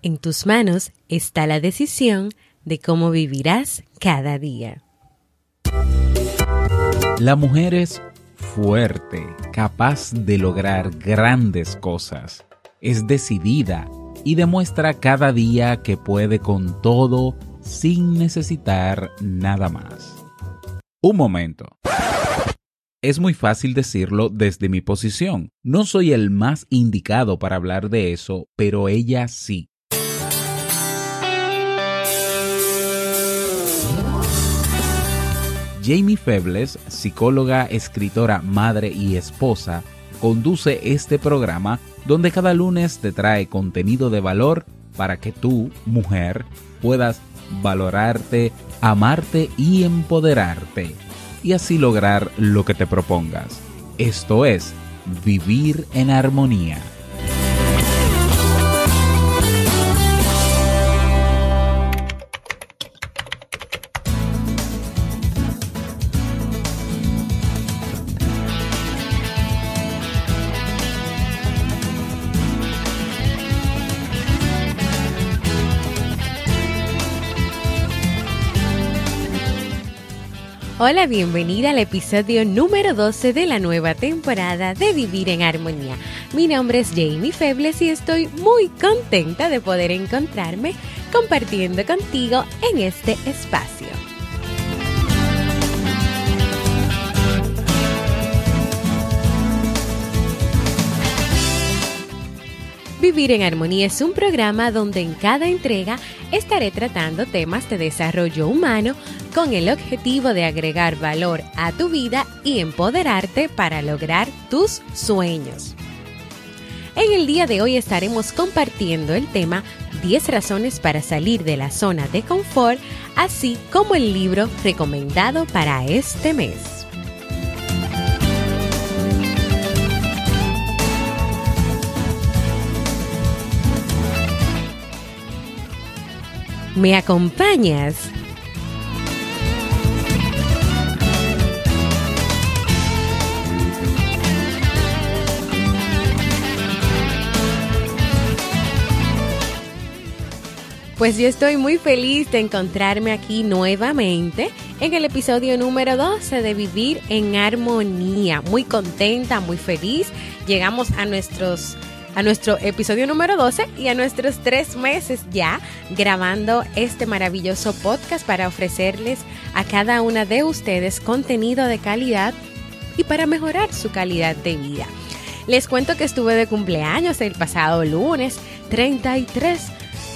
En tus manos está la decisión de cómo vivirás cada día. La mujer es fuerte, capaz de lograr grandes cosas. Es decidida y demuestra cada día que puede con todo sin necesitar nada más. Un momento. Es muy fácil decirlo desde mi posición. No soy el más indicado para hablar de eso, pero ella sí. Jamie Febles, psicóloga, escritora, madre y esposa, conduce este programa donde cada lunes te trae contenido de valor para que tú, mujer, puedas valorarte, amarte y empoderarte, y así lograr lo que te propongas. Esto es, vivir en armonía. Hola, bienvenida al episodio número 12 de la nueva temporada de Vivir en Armonía. Mi nombre es Jamie Febles y estoy muy contenta de poder encontrarme compartiendo contigo en este espacio. Vivir en Armonía es un programa donde en cada entrega estaré tratando temas de desarrollo humano con el objetivo de agregar valor a tu vida y empoderarte para lograr tus sueños. En el día de hoy estaremos compartiendo el tema 10 razones para salir de la zona de confort, así como el libro recomendado para este mes. ¿Me acompañas? Pues yo estoy muy feliz de encontrarme aquí nuevamente en el episodio número 12 de Vivir en Armonía. Muy contenta, muy feliz. Llegamos a nuestros a nuestro episodio número 12 y a nuestros tres meses ya grabando este maravilloso podcast para ofrecerles a cada una de ustedes contenido de calidad y para mejorar su calidad de vida. Les cuento que estuve de cumpleaños el pasado lunes, 33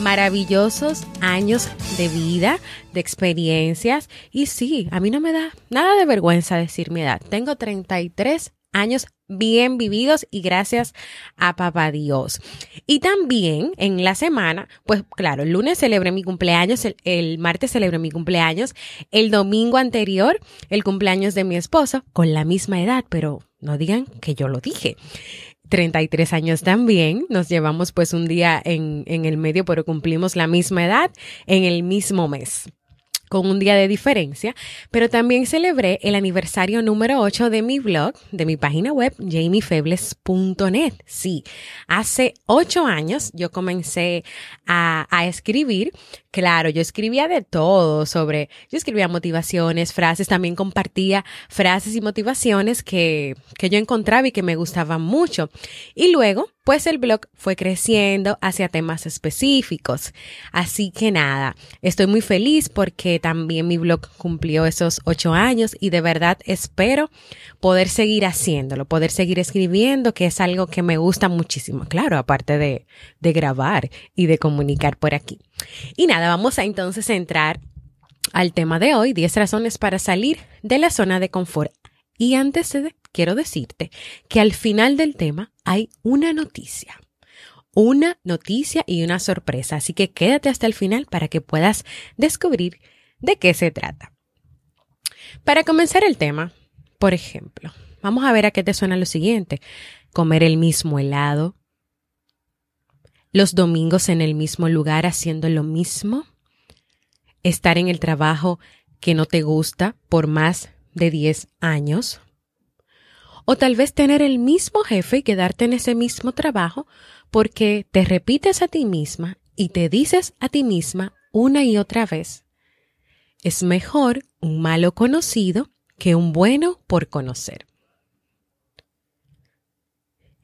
maravillosos años de vida, de experiencias. Y sí, a mí no me da nada de vergüenza decir mi edad. Tengo 33 años bien vividos y gracias a papá Dios. Y también en la semana, pues claro, el lunes celebré mi cumpleaños, el, martes celebré mi cumpleaños, el domingo anterior el cumpleaños de mi esposo con la misma edad, pero no digan que yo lo dije. 33 años también, nos llevamos pues un día en, en el medio, pero cumplimos la misma edad en el mismo mes con un día de diferencia, pero también celebré el aniversario número 8 de mi blog, de mi página web, jamiefebles.net. Sí, hace ocho años yo comencé a, a escribir Claro, yo escribía de todo sobre, yo escribía motivaciones, frases, también compartía frases y motivaciones que, que yo encontraba y que me gustaban mucho. Y luego, pues el blog fue creciendo hacia temas específicos. Así que nada, estoy muy feliz porque también mi blog cumplió esos ocho años y de verdad espero poder seguir haciéndolo, poder seguir escribiendo, que es algo que me gusta muchísimo. Claro, aparte de, de grabar y de comunicar por aquí. Y nada, vamos a entonces entrar al tema de hoy, 10 razones para salir de la zona de confort. Y antes de, quiero decirte que al final del tema hay una noticia. Una noticia y una sorpresa. Así que quédate hasta el final para que puedas descubrir de qué se trata. Para comenzar el tema, por ejemplo, vamos a ver a qué te suena lo siguiente. Comer el mismo helado, los domingos en el mismo lugar haciendo lo mismo, estar en el trabajo que no te gusta por más de 10 años, o tal vez tener el mismo jefe y quedarte en ese mismo trabajo porque te repites a ti misma y te dices a ti misma una y otra vez, es mejor un malo conocido que un bueno por conocer.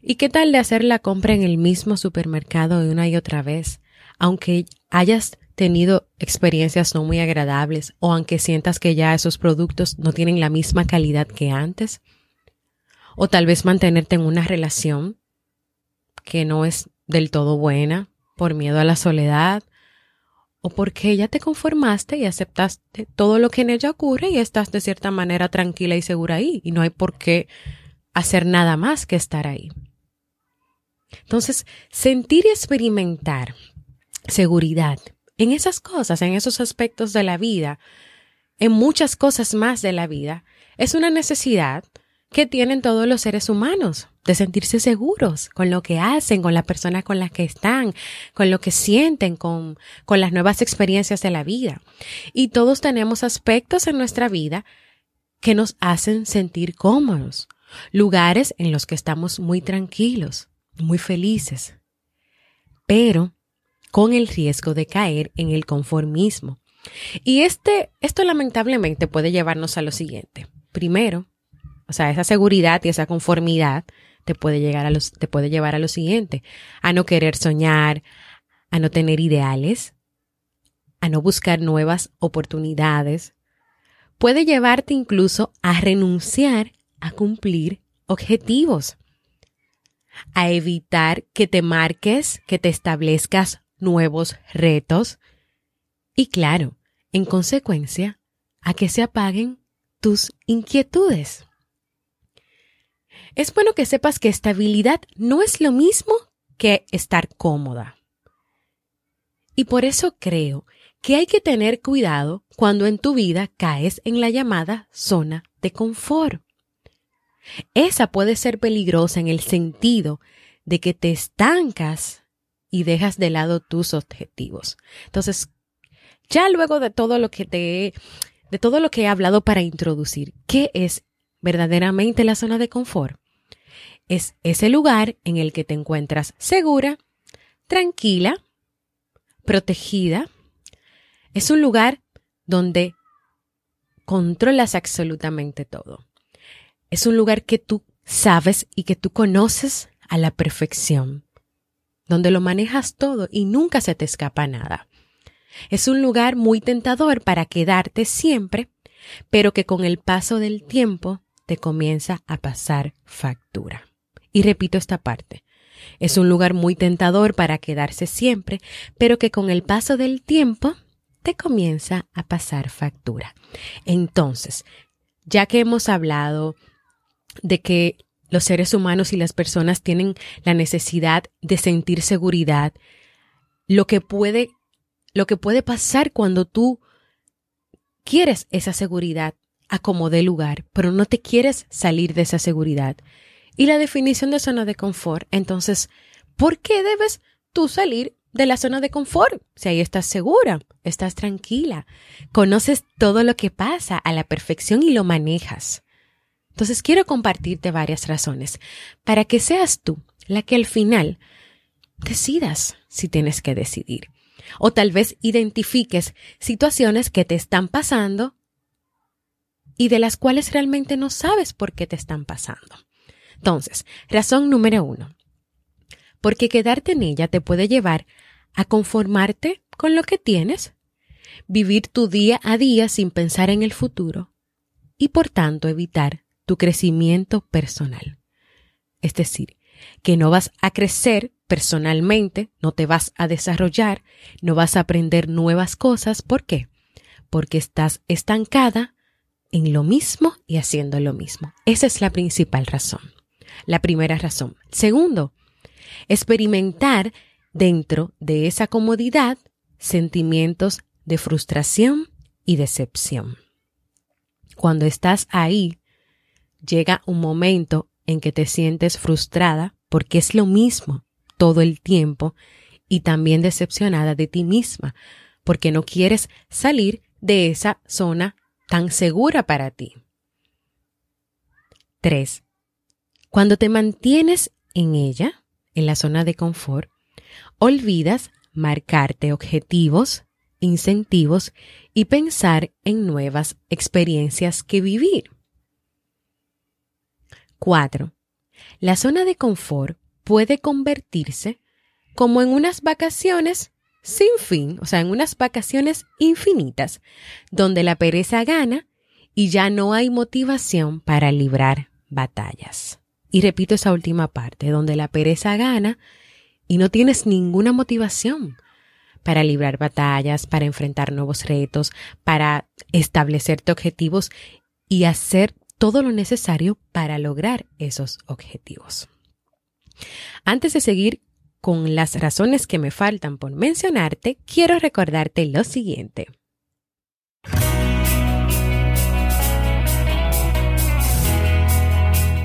¿Y qué tal de hacer la compra en el mismo supermercado una y otra vez, aunque hayas tenido experiencias no muy agradables o aunque sientas que ya esos productos no tienen la misma calidad que antes? O tal vez mantenerte en una relación que no es del todo buena por miedo a la soledad o porque ya te conformaste y aceptaste todo lo que en ella ocurre y estás de cierta manera tranquila y segura ahí y no hay por qué hacer nada más que estar ahí. Entonces, sentir y experimentar seguridad en esas cosas, en esos aspectos de la vida, en muchas cosas más de la vida, es una necesidad que tienen todos los seres humanos de sentirse seguros con lo que hacen, con las personas con las que están, con lo que sienten, con, con las nuevas experiencias de la vida. Y todos tenemos aspectos en nuestra vida que nos hacen sentir cómodos, lugares en los que estamos muy tranquilos, muy felices, pero con el riesgo de caer en el conformismo. Y este, esto lamentablemente puede llevarnos a lo siguiente. Primero, o sea, esa seguridad y esa conformidad te puede, llegar a los, te puede llevar a lo siguiente, a no querer soñar, a no tener ideales, a no buscar nuevas oportunidades. Puede llevarte incluso a renunciar a cumplir objetivos a evitar que te marques, que te establezcas nuevos retos y claro, en consecuencia, a que se apaguen tus inquietudes. Es bueno que sepas que estabilidad no es lo mismo que estar cómoda. Y por eso creo que hay que tener cuidado cuando en tu vida caes en la llamada zona de confort. Esa puede ser peligrosa en el sentido de que te estancas y dejas de lado tus objetivos. Entonces, ya luego de todo lo que te de todo lo que he hablado para introducir, ¿qué es verdaderamente la zona de confort? Es ese lugar en el que te encuentras segura, tranquila, protegida. Es un lugar donde controlas absolutamente todo. Es un lugar que tú sabes y que tú conoces a la perfección, donde lo manejas todo y nunca se te escapa nada. Es un lugar muy tentador para quedarte siempre, pero que con el paso del tiempo te comienza a pasar factura. Y repito esta parte. Es un lugar muy tentador para quedarse siempre, pero que con el paso del tiempo te comienza a pasar factura. Entonces, ya que hemos hablado de que los seres humanos y las personas tienen la necesidad de sentir seguridad, lo que puede, lo que puede pasar cuando tú quieres esa seguridad a como lugar, pero no te quieres salir de esa seguridad. Y la definición de zona de confort, entonces, ¿por qué debes tú salir de la zona de confort? Si ahí estás segura, estás tranquila, conoces todo lo que pasa a la perfección y lo manejas. Entonces quiero compartirte varias razones para que seas tú la que al final decidas si tienes que decidir. O tal vez identifiques situaciones que te están pasando y de las cuales realmente no sabes por qué te están pasando. Entonces, razón número uno. Porque quedarte en ella te puede llevar a conformarte con lo que tienes, vivir tu día a día sin pensar en el futuro y por tanto evitar tu crecimiento personal. Es decir, que no vas a crecer personalmente, no te vas a desarrollar, no vas a aprender nuevas cosas. ¿Por qué? Porque estás estancada en lo mismo y haciendo lo mismo. Esa es la principal razón. La primera razón. Segundo, experimentar dentro de esa comodidad sentimientos de frustración y decepción. Cuando estás ahí llega un momento en que te sientes frustrada porque es lo mismo todo el tiempo y también decepcionada de ti misma porque no quieres salir de esa zona tan segura para ti. 3. Cuando te mantienes en ella, en la zona de confort, olvidas marcarte objetivos, incentivos y pensar en nuevas experiencias que vivir. 4. La zona de confort puede convertirse como en unas vacaciones sin fin, o sea, en unas vacaciones infinitas, donde la pereza gana y ya no hay motivación para librar batallas. Y repito esa última parte, donde la pereza gana y no tienes ninguna motivación para librar batallas, para enfrentar nuevos retos, para establecerte objetivos y hacer todo lo necesario para lograr esos objetivos. Antes de seguir con las razones que me faltan por mencionarte, quiero recordarte lo siguiente.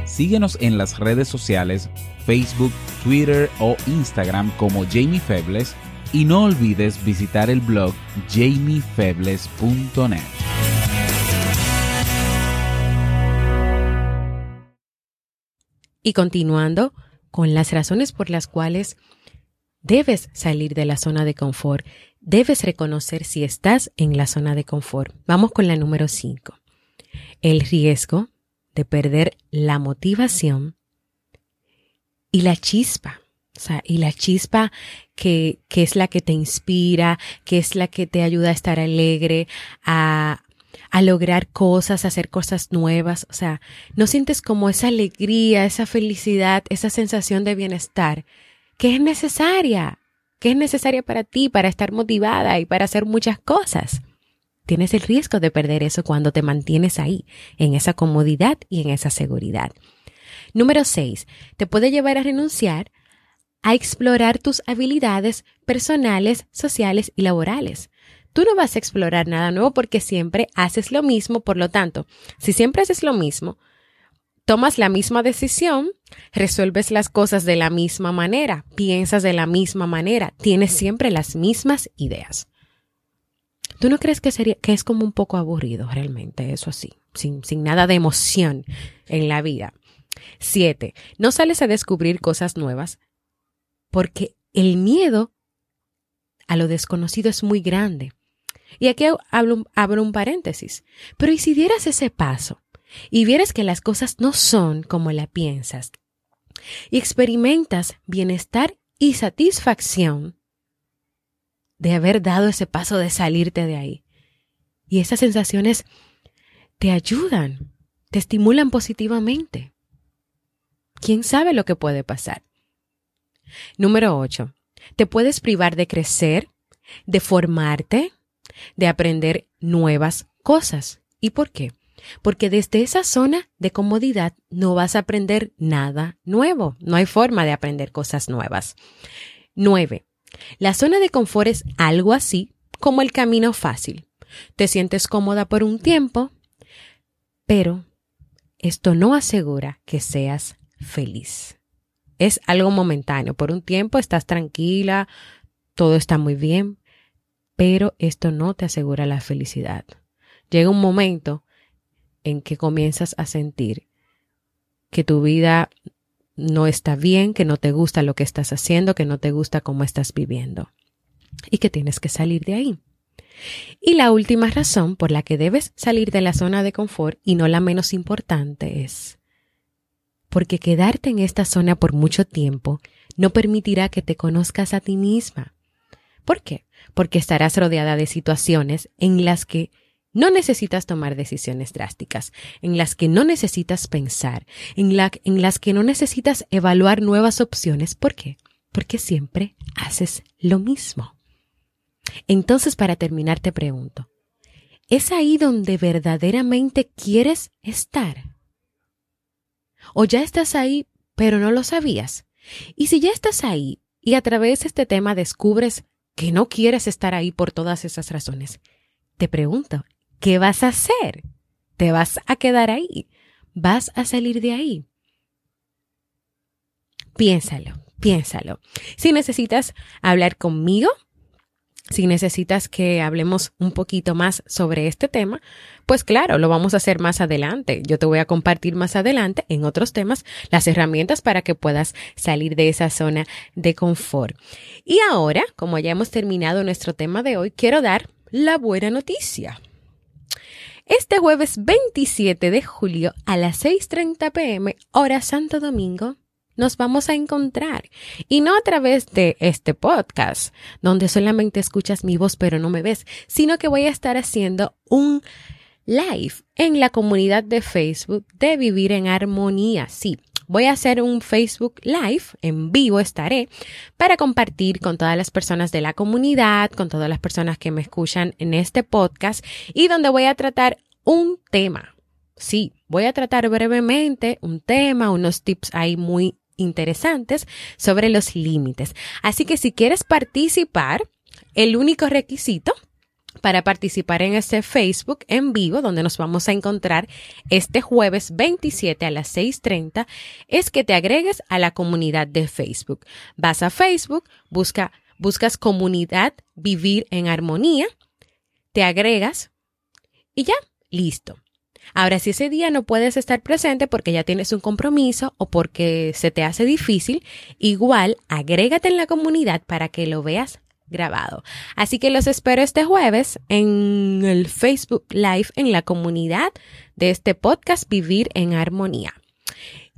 Síguenos en las redes sociales, Facebook, Twitter o Instagram como Jamie Febles y no olvides visitar el blog jamiefebles.net. Y continuando con las razones por las cuales debes salir de la zona de confort, debes reconocer si estás en la zona de confort. Vamos con la número 5. El riesgo de perder la motivación y la chispa. Y la chispa que, que es la que te inspira, que es la que te ayuda a estar alegre, a, a lograr cosas, a hacer cosas nuevas. O sea, no sientes como esa alegría, esa felicidad, esa sensación de bienestar que es necesaria, que es necesaria para ti, para estar motivada y para hacer muchas cosas. Tienes el riesgo de perder eso cuando te mantienes ahí, en esa comodidad y en esa seguridad. Número 6. Te puede llevar a renunciar a explorar tus habilidades personales, sociales y laborales. Tú no vas a explorar nada nuevo porque siempre haces lo mismo, por lo tanto, si siempre haces lo mismo, tomas la misma decisión, resuelves las cosas de la misma manera, piensas de la misma manera, tienes siempre las mismas ideas. ¿Tú no crees que, sería, que es como un poco aburrido realmente eso así, sin, sin nada de emoción en la vida? Siete, no sales a descubrir cosas nuevas porque el miedo a lo desconocido es muy grande. Y aquí abro, un paréntesis. Pero ¿y si dieras ese paso y vieras que las cosas no son como la piensas y experimentas bienestar y satisfacción de haber dado ese paso de salirte de ahí? Y esas sensaciones te ayudan, te estimulan positivamente. ¿Quién sabe lo que puede pasar? Número 8. Te puedes privar de crecer, de formarte, de aprender nuevas cosas. ¿Y por qué? Porque desde esa zona de comodidad no vas a aprender nada nuevo. No hay forma de aprender cosas nuevas. 9. La zona de confort es algo así como el camino fácil. Te sientes cómoda por un tiempo, pero esto no asegura que seas feliz. Es algo momentáneo. Por un tiempo estás tranquila, todo está muy bien, pero esto no te asegura la felicidad. Llega un momento en que comienzas a sentir que tu vida no está bien, que no te gusta lo que estás haciendo, que no te gusta cómo estás viviendo y que tienes que salir de ahí. Y la última razón por la que debes salir de la zona de confort y no la menos importante es porque quedarte en esta zona por mucho tiempo no permitirá que te conozcas a ti misma. ¿Por qué? porque estarás rodeada de situaciones en las que no necesitas tomar decisiones drásticas, en las que no necesitas pensar, en, las que no necesitas evaluar nuevas opciones. ¿Por qué? Porque siempre haces lo mismo. Entonces, para terminar, te pregunto, ¿es ahí donde verdaderamente quieres estar? ¿O ya estás ahí, pero no lo sabías? Y si ya estás ahí y a través de este tema descubres que no quieres estar ahí por todas esas razones, te pregunto, ¿qué vas a hacer? ¿Te vas a quedar ahí? ¿Vas a salir de ahí? Piénsalo, piénsalo. Si necesitas hablar conmigo, Si necesitas que hablemos un poquito más sobre este tema, pues claro, lo vamos a hacer más adelante. Yo te voy a compartir más adelante en otros temas las herramientas para que puedas salir de esa zona de confort. Y ahora, como ya hemos terminado nuestro tema de hoy, quiero dar la buena noticia. Este jueves 27 de julio a las 6.30 pm, hora Santo Domingo, nos vamos a encontrar. Y no a través de este podcast, donde solamente escuchas mi voz pero no me ves, sino que voy a estar haciendo un live en la comunidad de Facebook de Vivir en Armonía. Sí, voy a hacer un Facebook Live, en vivo estaré, para compartir con todas las personas de la comunidad, con todas las personas que me escuchan en este podcast y donde voy a tratar un tema. Sí, voy a tratar brevemente un tema, unos tips ahí muy interesantes sobre los límites. Así que si quieres participar, el único requisito para participar en este Facebook en vivo, donde nos vamos a encontrar este jueves 27 a las 6.30, es que te agregues a la comunidad de Facebook. Vas a Facebook, busca, buscas comunidad Vivir en Armonía, te agregas y ya, listo. Ahora, si ese día no puedes estar presente porque ya tienes un compromiso o porque se te hace difícil, igual agrégate en la comunidad para que lo veas grabado. Así que los espero este jueves en el Facebook Live en la comunidad de este podcast Vivir en Armonía.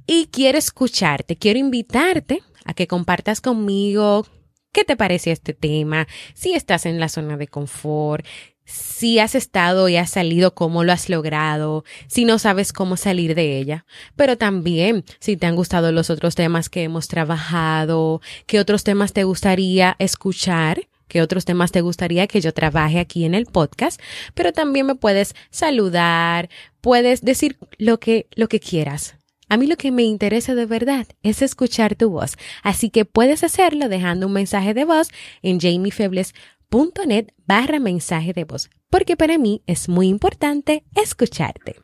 Y quiero escucharte, quiero invitarte a que compartas conmigo qué te parece este tema, si estás en la zona de confort, si has estado y has salido, cómo lo has logrado, si no sabes cómo salir de ella, pero también si te han gustado los otros temas que hemos trabajado, qué otros temas te gustaría escuchar, qué otros temas te gustaría que yo trabaje aquí en el podcast, pero también me puedes saludar, puedes decir lo que, lo que quieras. A mí lo que me interesa de verdad es escuchar tu voz, así que puedes hacerlo dejando un mensaje de voz en Febles net barra mensaje de voz, porque para mí es muy importante escucharte.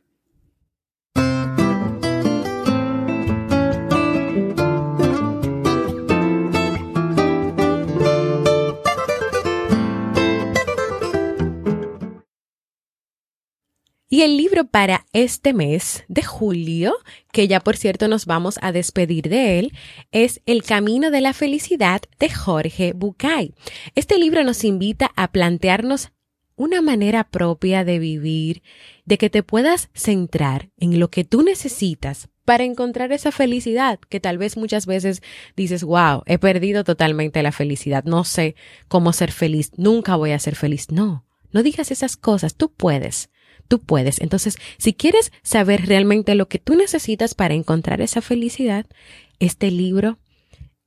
Y el libro para este mes de julio, que ya por cierto nos vamos a despedir de él, es El Camino de la Felicidad de Jorge Bucay. Este libro nos invita a plantearnos una manera propia de vivir, de que te puedas centrar en lo que tú necesitas para encontrar esa felicidad que tal vez muchas veces dices, wow, he perdido totalmente la felicidad, no sé cómo ser feliz, nunca voy a ser feliz. No, no digas esas cosas, tú puedes tú puedes. Entonces, si quieres saber realmente lo que tú necesitas para encontrar esa felicidad, este libro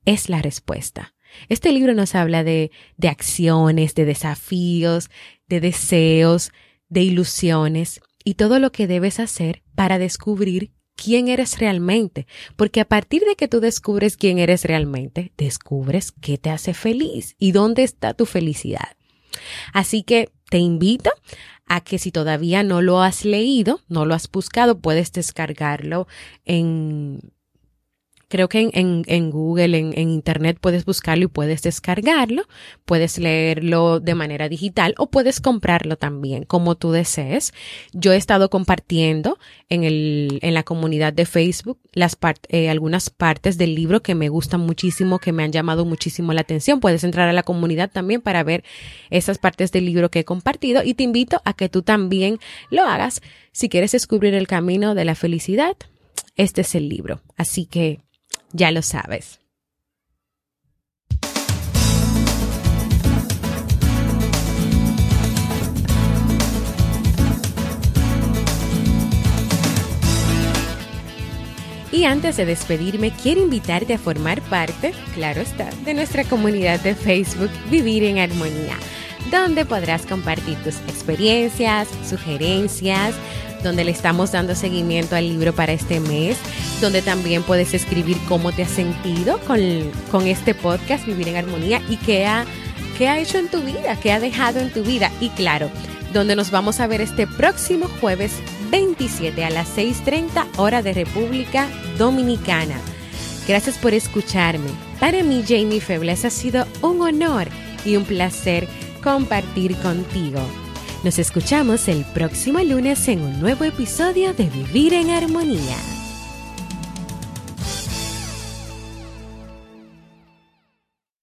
es la respuesta. Este libro nos habla de, de acciones, de desafíos, de deseos, de ilusiones y todo lo que debes hacer para descubrir quién eres realmente, porque a partir de que tú descubres quién eres realmente, descubres qué te hace feliz y dónde está tu felicidad. Así que te invito a que si todavía no lo has leído, no lo has buscado, puedes descargarlo en Creo que en, Google, en, Internet puedes buscarlo y puedes descargarlo, puedes leerlo de manera digital o puedes comprarlo también, como tú desees. Yo he estado compartiendo en, el, en la comunidad de Facebook eh, algunas partes del libro que me gustan muchísimo, que me han llamado muchísimo la atención. Puedes entrar a la comunidad también para ver esas partes del libro que he compartido y te invito a que tú también lo hagas si quieres descubrir el camino de la felicidad. Este es el libro. Así que ya lo sabes. Y antes de despedirme, quiero invitarte a formar parte, claro está, de nuestra comunidad de Facebook Vivir en Armonía, donde podrás compartir tus experiencias, sugerencias, donde le estamos dando seguimiento al libro para este mes, donde también puedes escribir cómo te has sentido con, con este podcast, Vivir en Armonía, y qué ha, qué ha hecho en tu vida, qué ha dejado en tu vida. Y claro, donde nos vamos a ver este próximo jueves 27 a las 6.30 hora de República Dominicana. Gracias por escucharme. Para mí, Jamie Febles, ha sido un honor y un placer compartir contigo. Nos escuchamos el próximo lunes en un nuevo episodio de Vivir en Armonía.